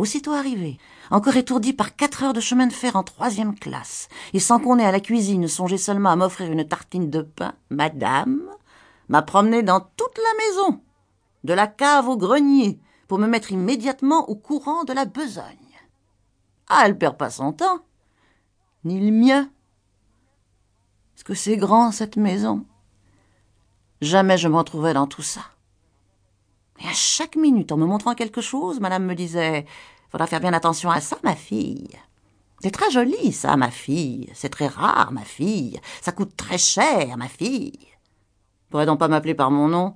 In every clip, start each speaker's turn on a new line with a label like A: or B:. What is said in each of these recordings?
A: Aussitôt arrivé, encore étourdi par quatre heures de chemin de fer en troisième classe, et sans qu'on ait à la cuisine songé seulement à m'offrir une tartine de pain, madame m'a promené dans toute la maison, de la cave au grenier, pour me mettre immédiatement au courant de la besogne. Ah, elle perd pas son temps, ni le mien. Est-ce que c'est grand, cette maison Jamais je m'en trouvais dans tout ça. Et à chaque minute, en me montrant quelque chose, madame me disait Faudra faire bien attention à ça, ma fille. C'est très joli, ça, ma fille. C'est très rare, ma fille. Ça coûte très cher, ma fille. Pourrait donc pas m'appeler par mon nom,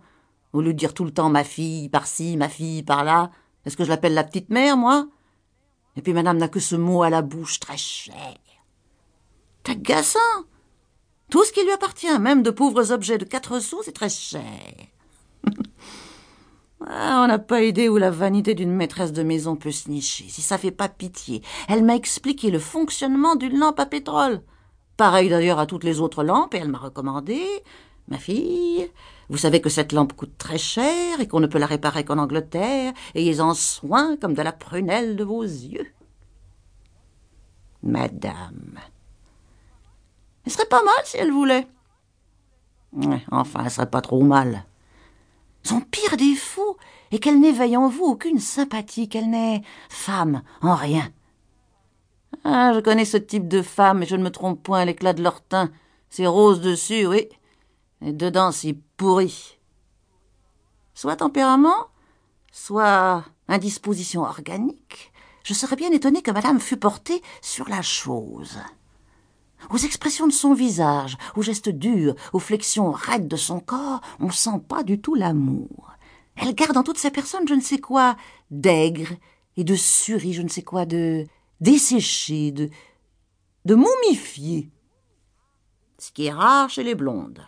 A: au lieu de dire tout le temps ma fille par-ci, ma fille par-là. Est-ce que je l'appelle la petite mère, moi? Et puis madame n'a que ce mot à la bouche, très cher. C'est agaçant. Tout ce qui lui appartient, même de pauvres objets de quatre sous, c'est très cher. On n'a pas idée où la vanité d'une maîtresse de maison peut se nicher, si ça fait pas pitié. Elle m'a expliqué le fonctionnement d'une lampe à pétrole. Pareil d'ailleurs à toutes les autres lampes, et elle m'a recommandé Ma fille, vous savez que cette lampe coûte très cher et qu'on ne peut la réparer qu'en Angleterre. Ayez-en soin comme de la prunelle de vos yeux. Madame. Ce serait pas mal si elle voulait. Enfin, elle serait pas trop mal. Son pire défaut est qu'elle n'éveille en vous aucune sympathie, qu'elle n'est femme en rien. Ah, je connais ce type de femme, et je ne me trompe point, l'éclat de leur teint. C'est rose dessus, oui, et dedans c'est pourri. Soit tempérament, soit indisposition organique, je serais bien étonné que madame fût portée sur la chose aux expressions de son visage, aux gestes durs, aux flexions raides de son corps, on sent pas du tout l'amour. Elle garde en toute sa personne je ne sais quoi d'aigre et de suri, je ne sais quoi de desséché, de, de momifié. Ce qui est rare chez les blondes.